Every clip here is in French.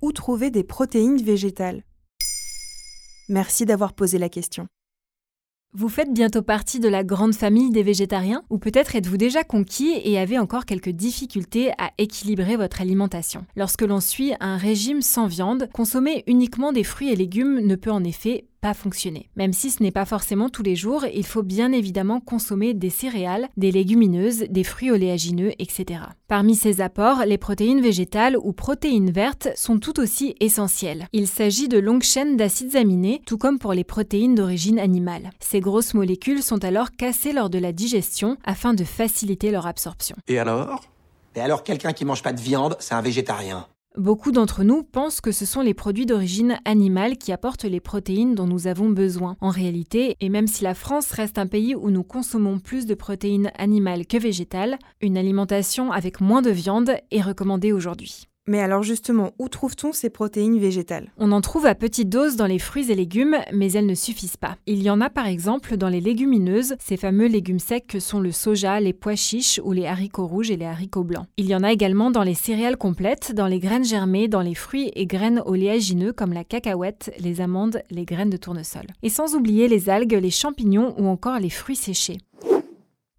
Où trouver des protéines végétales? Merci d'avoir posé la question. Vous faites bientôt partie de la grande famille des végétariens Ou peut-être êtes-vous déjà conquis et avez encore quelques difficultés à équilibrer votre alimentation? Lorsque l'on suit un régime sans viande, consommer uniquement des fruits et légumes ne peut en effet pas fonctionner. Même si ce n'est pas forcément tous les jours, il faut bien évidemment consommer des céréales, des légumineuses, des fruits oléagineux, etc. Parmi ces apports, les protéines végétales ou protéines vertes sont tout aussi essentielles. Il s'agit de longues chaînes d'acides aminés, tout comme pour les protéines d'origine animale. Ces grosses molécules sont alors cassées lors de la digestion afin de faciliter leur absorption. Et alors? Et alors quelqu'un qui mange pas de viande, c'est un végétarien. Beaucoup d'entre nous pensent que ce sont les produits d'origine animale qui apportent les protéines dont nous avons besoin. En réalité, et même si la France reste un pays où nous consommons plus de protéines animales que végétales, une alimentation avec moins de viande est recommandée aujourd'hui. Mais alors justement, où trouve-t-on ces protéines végétales? On en trouve à petite dose dans les fruits et légumes, mais elles ne suffisent pas. Il y en a par exemple dans les légumineuses, ces fameux légumes secs que sont le soja, les pois chiches ou les haricots rouges et les haricots blancs. Il y en a également dans les céréales complètes, dans les graines germées, dans les fruits et graines oléagineux comme la cacahuète, les amandes, les graines de tournesol. Et sans oublier les algues, les champignons ou encore les fruits séchés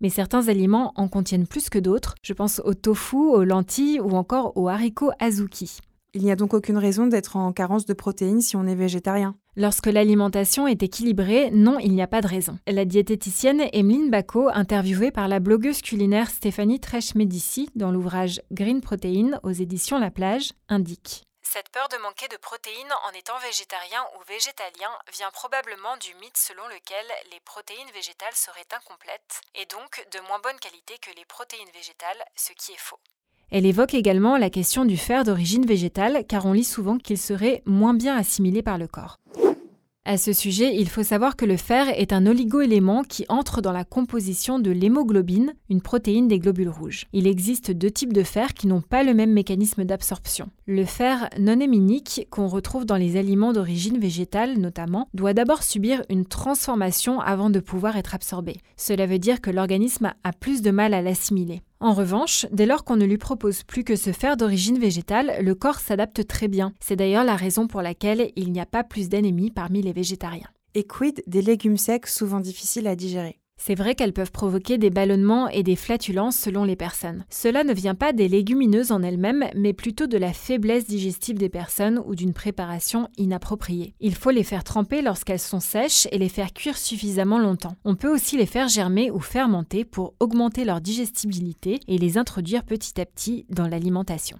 mais certains aliments en contiennent plus que d'autres. Je pense au tofu, aux lentilles ou encore aux haricots azuki. Il n'y a donc aucune raison d'être en carence de protéines si on est végétarien. Lorsque l'alimentation est équilibrée, non, il n'y a pas de raison. La diététicienne Emeline Bacot, interviewée par la blogueuse culinaire Stéphanie Trèche-Médici dans l'ouvrage Green Protein aux éditions La Plage, indique cette peur de manquer de protéines en étant végétarien ou végétalien vient probablement du mythe selon lequel les protéines végétales seraient incomplètes et donc de moins bonne qualité que les protéines végétales, ce qui est faux. Elle évoque également la question du fer d'origine végétale car on lit souvent qu'il serait moins bien assimilé par le corps. À ce sujet, il faut savoir que le fer est un oligoélément qui entre dans la composition de l'hémoglobine, une protéine des globules rouges. Il existe deux types de fer qui n'ont pas le même mécanisme d'absorption. Le fer non héminique, qu'on retrouve dans les aliments d'origine végétale notamment, doit d'abord subir une transformation avant de pouvoir être absorbé. Cela veut dire que l'organisme a plus de mal à l'assimiler. En revanche, dès lors qu'on ne lui propose plus que ce fer d'origine végétale, le corps s'adapte très bien. C'est d'ailleurs la raison pour laquelle il n'y a pas plus d'anémie parmi les végétariens. Et quid des légumes secs souvent difficiles à digérer? C'est vrai qu'elles peuvent provoquer des ballonnements et des flatulences selon les personnes. Cela ne vient pas des légumineuses en elles-mêmes, mais plutôt de la faiblesse digestive des personnes ou d'une préparation inappropriée. Il faut les faire tremper lorsqu'elles sont sèches et les faire cuire suffisamment longtemps. On peut aussi les faire germer ou fermenter pour augmenter leur digestibilité et les introduire petit à petit dans l'alimentation.